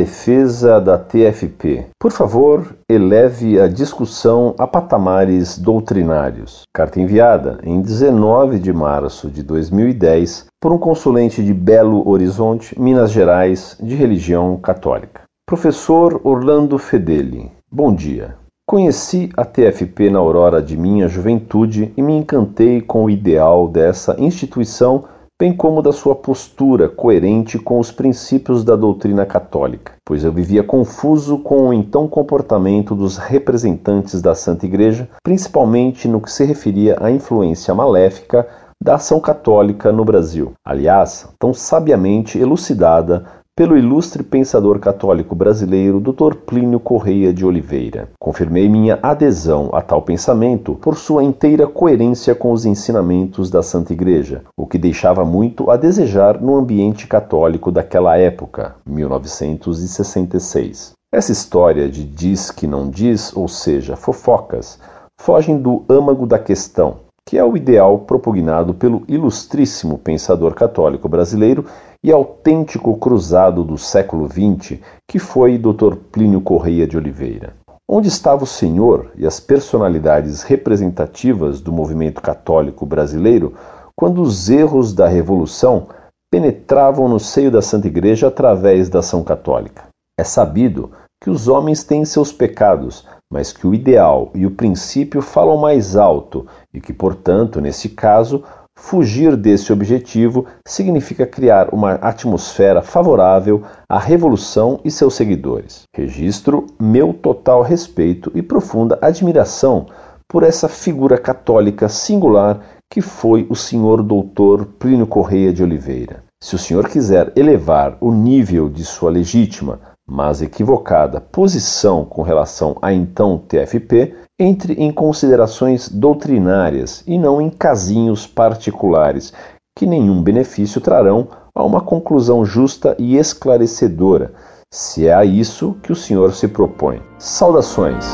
defesa da TFP. Por favor, eleve a discussão a patamares doutrinários. Carta enviada em 19 de março de 2010 por um consulente de Belo Horizonte, Minas Gerais, de religião católica. Professor Orlando Fedeli, bom dia. Conheci a TFP na aurora de minha juventude e me encantei com o ideal dessa instituição bem como da sua postura coerente com os princípios da doutrina católica, pois eu vivia confuso com o então comportamento dos representantes da Santa Igreja, principalmente no que se referia à influência maléfica da ação católica no Brasil, aliás, tão sabiamente elucidada pelo ilustre pensador católico brasileiro Dr. Plínio Correia de Oliveira. Confirmei minha adesão a tal pensamento por sua inteira coerência com os ensinamentos da Santa Igreja, o que deixava muito a desejar no ambiente católico daquela época, 1966. Essa história de diz que não diz, ou seja, fofocas, fogem do âmago da questão, que é o ideal propugnado pelo ilustríssimo pensador católico brasileiro e autêntico cruzado do século XX, que foi Dr. Plínio Correia de Oliveira. Onde estava o senhor e as personalidades representativas do movimento católico brasileiro quando os erros da Revolução penetravam no seio da Santa Igreja através da ação católica? É sabido que os homens têm seus pecados, mas que o ideal e o princípio falam mais alto e que, portanto, nesse caso, Fugir desse objetivo significa criar uma atmosfera favorável à revolução e seus seguidores. Registro meu total respeito e profunda admiração por essa figura católica singular que foi o senhor doutor Plínio Correia de Oliveira. Se o senhor quiser elevar o nível de sua legítima, mas equivocada posição com relação à então TFP, entre em considerações doutrinárias e não em casinhos particulares, que nenhum benefício trarão a uma conclusão justa e esclarecedora, se é a isso que o senhor se propõe. Saudações.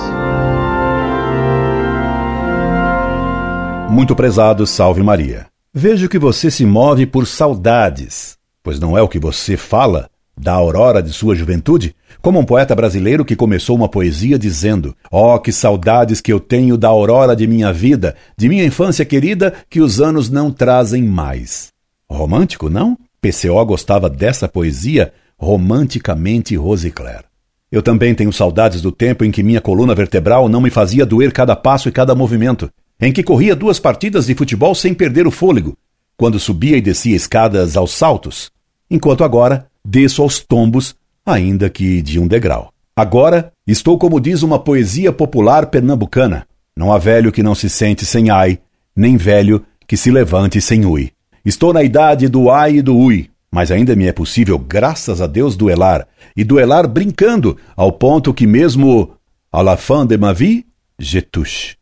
Muito prezado, salve Maria. Vejo que você se move por saudades, pois não é o que você fala da aurora de sua juventude, como um poeta brasileiro que começou uma poesia dizendo: Oh, que saudades que eu tenho da aurora de minha vida, de minha infância querida, que os anos não trazem mais. Romântico, não? PCO gostava dessa poesia romanticamente Rosicler. Eu também tenho saudades do tempo em que minha coluna vertebral não me fazia doer cada passo e cada movimento, em que corria duas partidas de futebol sem perder o fôlego, quando subia e descia escadas aos saltos, enquanto agora desço aos tombos, ainda que de um degrau. Agora estou como diz uma poesia popular pernambucana: não há velho que não se sente sem ai, nem velho que se levante sem ui. Estou na idade do ai e do ui, mas ainda me é possível, graças a Deus, duelar, e duelar brincando, ao ponto que mesmo à la fin de ma vie, je touche.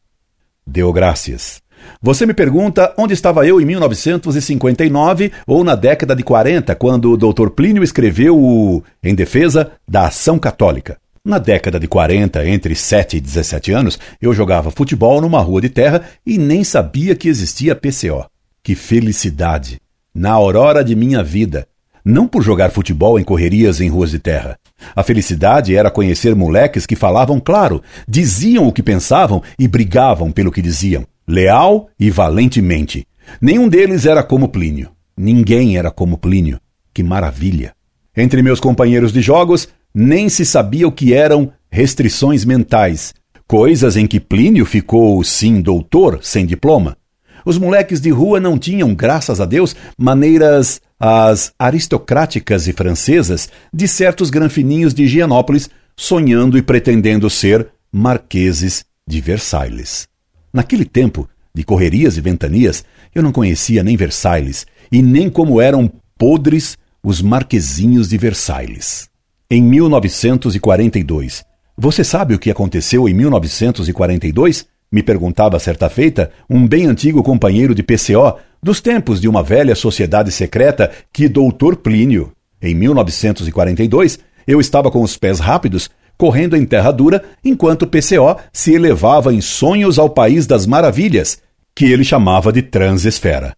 Deu graças. Você me pergunta onde estava eu em 1959 ou na década de 40, quando o Dr. Plínio escreveu o Em Defesa da Ação Católica. Na década de 40, entre 7 e 17 anos, eu jogava futebol numa rua de terra e nem sabia que existia PCO. Que felicidade! Na aurora de minha vida. Não por jogar futebol em correrias em ruas de terra. A felicidade era conhecer moleques que falavam claro, diziam o que pensavam e brigavam pelo que diziam leal e valentemente. Nenhum deles era como Plínio. Ninguém era como Plínio. Que maravilha! Entre meus companheiros de jogos, nem se sabia o que eram restrições mentais, coisas em que Plínio ficou, sim, doutor, sem diploma. Os moleques de rua não tinham, graças a Deus, maneiras as aristocráticas e francesas de certos granfininhos de Higienópolis, sonhando e pretendendo ser marqueses de Versailles. Naquele tempo, de correrias e ventanias, eu não conhecia nem Versailles e nem como eram podres os marquezinhos de Versailles. Em 1942. Você sabe o que aconteceu em 1942? Me perguntava certa feita um bem antigo companheiro de PCO dos tempos de uma velha sociedade secreta que Doutor Plínio. Em 1942, eu estava com os pés rápidos correndo em terra dura, enquanto PCO se elevava em sonhos ao país das maravilhas, que ele chamava de transesfera.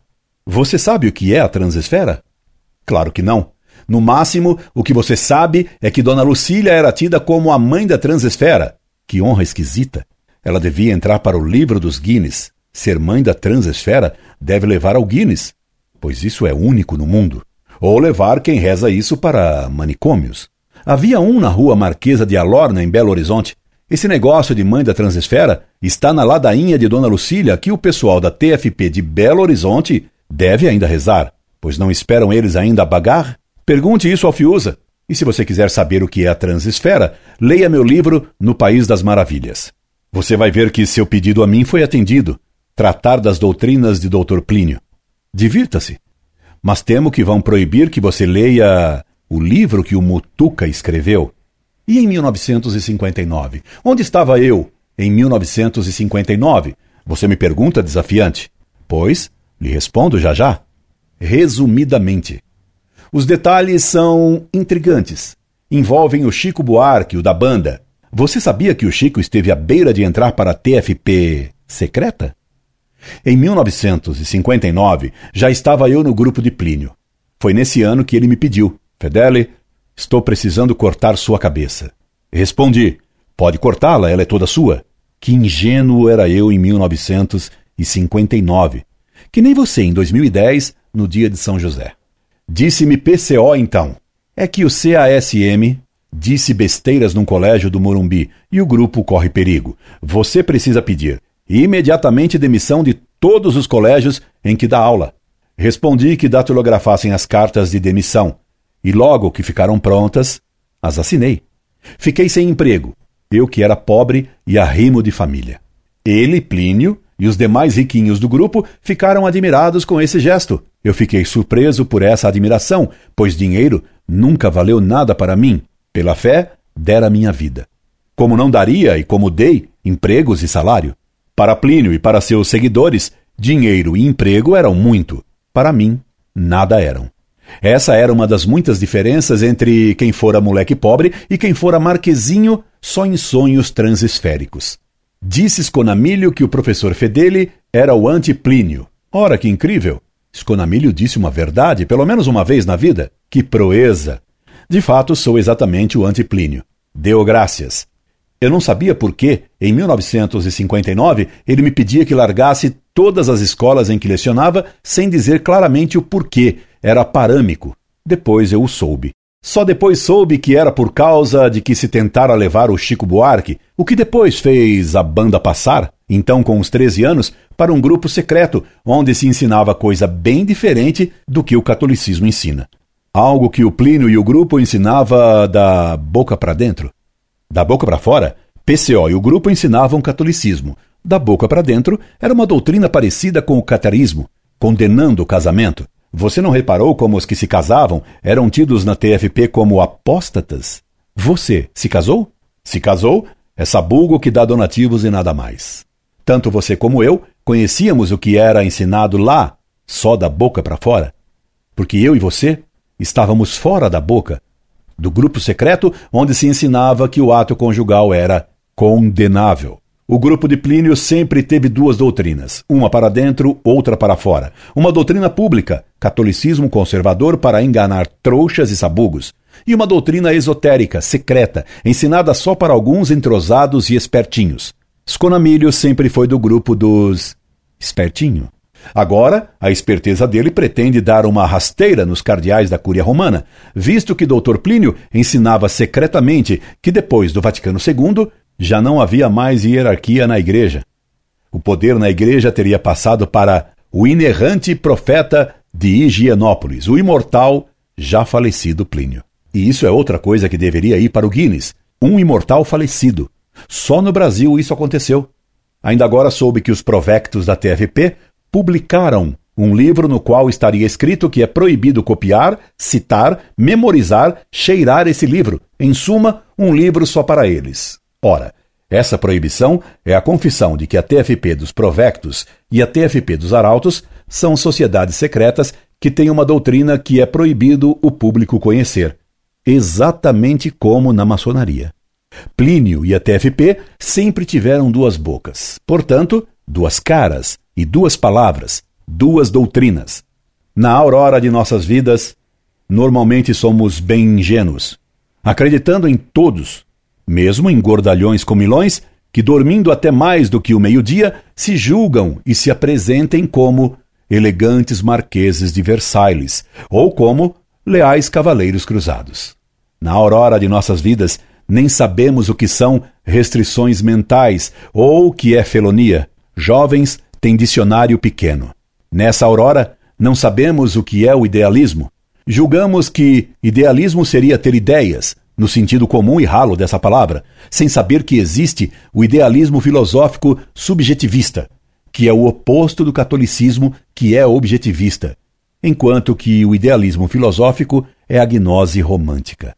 Você sabe o que é a transesfera? Claro que não. No máximo, o que você sabe é que Dona Lucília era tida como a mãe da transesfera. Que honra esquisita! Ela devia entrar para o livro dos Guinness. Ser mãe da transesfera deve levar ao Guinness, pois isso é único no mundo. Ou levar quem reza isso para manicômios. Havia um na rua Marquesa de Alorna, em Belo Horizonte. Esse negócio de mãe da transesfera está na ladainha de Dona Lucília que o pessoal da TFP de Belo Horizonte deve ainda rezar, pois não esperam eles ainda bagar? Pergunte isso ao Fiuza. E se você quiser saber o que é a transesfera, leia meu livro No País das Maravilhas. Você vai ver que seu pedido a mim foi atendido. Tratar das doutrinas de Dr. Plínio. Divirta-se. Mas temo que vão proibir que você leia o livro que o Mutuca escreveu. E em 1959? Onde estava eu em 1959? Você me pergunta desafiante. Pois, lhe respondo já já. Resumidamente, os detalhes são intrigantes. Envolvem o Chico Buarque, o da banda. Você sabia que o Chico esteve à beira de entrar para a TFP secreta? Em 1959, já estava eu no grupo de Plínio. Foi nesse ano que ele me pediu: Fedele, estou precisando cortar sua cabeça. Respondi: Pode cortá-la, ela é toda sua. Que ingênuo era eu em 1959. Que nem você em 2010, no dia de São José. Disse-me PCO então. É que o CASM disse besteiras num colégio do Morumbi e o grupo corre perigo. Você precisa pedir imediatamente demissão de todos os colégios em que dá aula. Respondi que datilografassem as cartas de demissão e logo que ficaram prontas, as assinei. Fiquei sem emprego, eu que era pobre e arrimo de família. Ele, Plínio, e os demais riquinhos do grupo ficaram admirados com esse gesto. Eu fiquei surpreso por essa admiração, pois dinheiro nunca valeu nada para mim. Pela fé, dera minha vida. Como não daria e como dei empregos e salário. Para Plínio e para seus seguidores, dinheiro e emprego eram muito. Para mim, nada eram. Essa era uma das muitas diferenças entre quem fora moleque pobre e quem fora marquezinho só em sonhos transesféricos. Disse Sconamilho que o professor Fedeli era o anti-Plínio. Ora, que incrível! Sconamilho disse uma verdade, pelo menos uma vez na vida. Que proeza! De fato, sou exatamente o anti-Plínio. Deu graças. Eu não sabia por que, em 1959, ele me pedia que largasse todas as escolas em que lecionava sem dizer claramente o porquê. Era parâmico. Depois eu o soube. Só depois soube que era por causa de que se tentara levar o Chico Buarque, o que depois fez a banda passar, então com uns 13 anos, para um grupo secreto, onde se ensinava coisa bem diferente do que o catolicismo ensina. Algo que o Plínio e o grupo ensinava da boca para dentro. Da boca para fora, PCO e o grupo ensinavam catolicismo. Da boca para dentro, era uma doutrina parecida com o catarismo, condenando o casamento. Você não reparou como os que se casavam eram tidos na TFP como apóstatas? Você se casou? Se casou, é sabugo que dá donativos e nada mais. Tanto você como eu conhecíamos o que era ensinado lá, só da boca para fora. Porque eu e você estávamos fora da boca, do grupo secreto onde se ensinava que o ato conjugal era condenável. O grupo de Plínio sempre teve duas doutrinas, uma para dentro, outra para fora. Uma doutrina pública, catolicismo conservador para enganar trouxas e sabugos, e uma doutrina esotérica, secreta, ensinada só para alguns entrosados e espertinhos. Sconamilho sempre foi do grupo dos espertinho. Agora, a esperteza dele pretende dar uma rasteira nos cardeais da Cúria Romana, visto que Dr. Plínio ensinava secretamente que depois do Vaticano II já não havia mais hierarquia na igreja. O poder na igreja teria passado para o inerrante profeta de Higienópolis, o imortal, já falecido Plínio. E isso é outra coisa que deveria ir para o Guinness: um imortal falecido. Só no Brasil isso aconteceu. Ainda agora soube que os provectos da TFP publicaram um livro no qual estaria escrito que é proibido copiar, citar, memorizar, cheirar esse livro. Em suma, um livro só para eles. Ora, essa proibição é a confissão de que a TFP dos Provectos e a TFP dos Arautos são sociedades secretas que têm uma doutrina que é proibido o público conhecer, exatamente como na maçonaria. Plínio e a TFP sempre tiveram duas bocas, portanto, duas caras e duas palavras, duas doutrinas. Na aurora de nossas vidas, normalmente somos bem ingênuos, acreditando em todos, mesmo em gordalhões comilões que, dormindo até mais do que o meio-dia, se julgam e se apresentem como elegantes marqueses de Versailles ou como leais cavaleiros cruzados. Na aurora de nossas vidas, nem sabemos o que são restrições mentais ou o que é felonia. Jovens têm dicionário pequeno. Nessa aurora, não sabemos o que é o idealismo. Julgamos que idealismo seria ter ideias, no sentido comum e ralo dessa palavra, sem saber que existe o idealismo filosófico subjetivista, que é o oposto do catolicismo, que é objetivista, enquanto que o idealismo filosófico é a gnose romântica.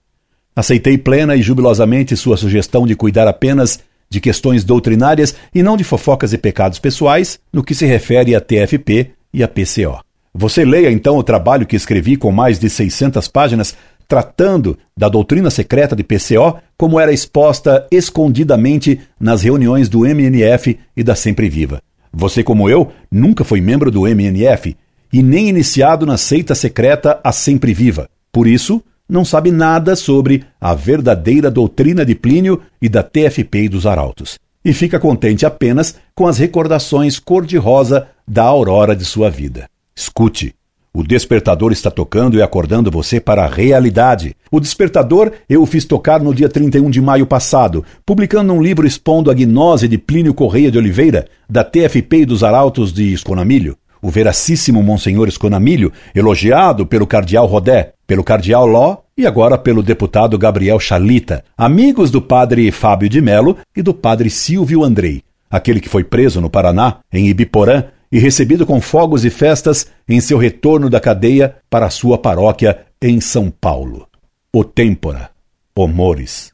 Aceitei plena e jubilosamente sua sugestão de cuidar apenas de questões doutrinárias e não de fofocas e pecados pessoais no que se refere à TFP e à PCO. Você leia então o trabalho que escrevi com mais de 600 páginas tratando da doutrina secreta de PCO como era exposta escondidamente nas reuniões do MNF e da Sempre Viva. Você, como eu, nunca foi membro do MNF e nem iniciado na seita secreta A Sempre Viva. Por isso, não sabe nada sobre a verdadeira doutrina de Plínio e da TFP e dos Arautos, e fica contente apenas com as recordações cor-de-rosa da aurora de sua vida. Escute. O despertador está tocando e acordando você para a realidade. O despertador eu o fiz tocar no dia 31 de maio passado, publicando um livro expondo a gnose de Plínio Correia de Oliveira, da TFP e dos Arautos de Esconamilho o veracíssimo Monsenhor Esconamilho, elogiado pelo cardeal Rodé, pelo cardeal Ló e agora pelo deputado Gabriel Chalita, amigos do padre Fábio de Melo e do padre Silvio Andrei, aquele que foi preso no Paraná, em Ibiporã, e recebido com fogos e festas em seu retorno da cadeia para sua paróquia em São Paulo. O Têmpora, o Mores.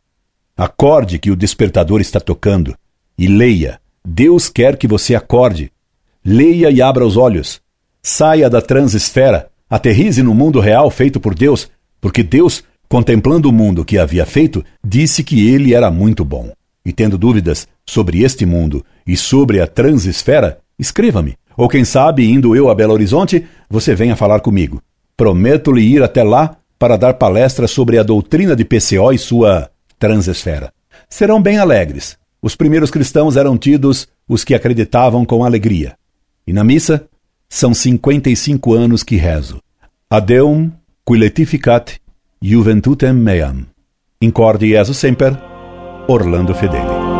Acorde que o despertador está tocando e leia. Deus quer que você acorde Leia e abra os olhos. Saia da transesfera, aterrize no mundo real feito por Deus, porque Deus, contemplando o mundo que havia feito, disse que ele era muito bom. E tendo dúvidas sobre este mundo e sobre a transesfera, escreva-me. Ou quem sabe, indo eu a Belo Horizonte, você venha falar comigo. Prometo-lhe ir até lá para dar palestra sobre a doutrina de PCO e sua transesfera. Serão bem alegres. Os primeiros cristãos eram tidos os que acreditavam com alegria. E na missa, são 55 anos que rezo. Adeum qui letificat juventutem meam. Incorde Jesus semper, Orlando Fedeli.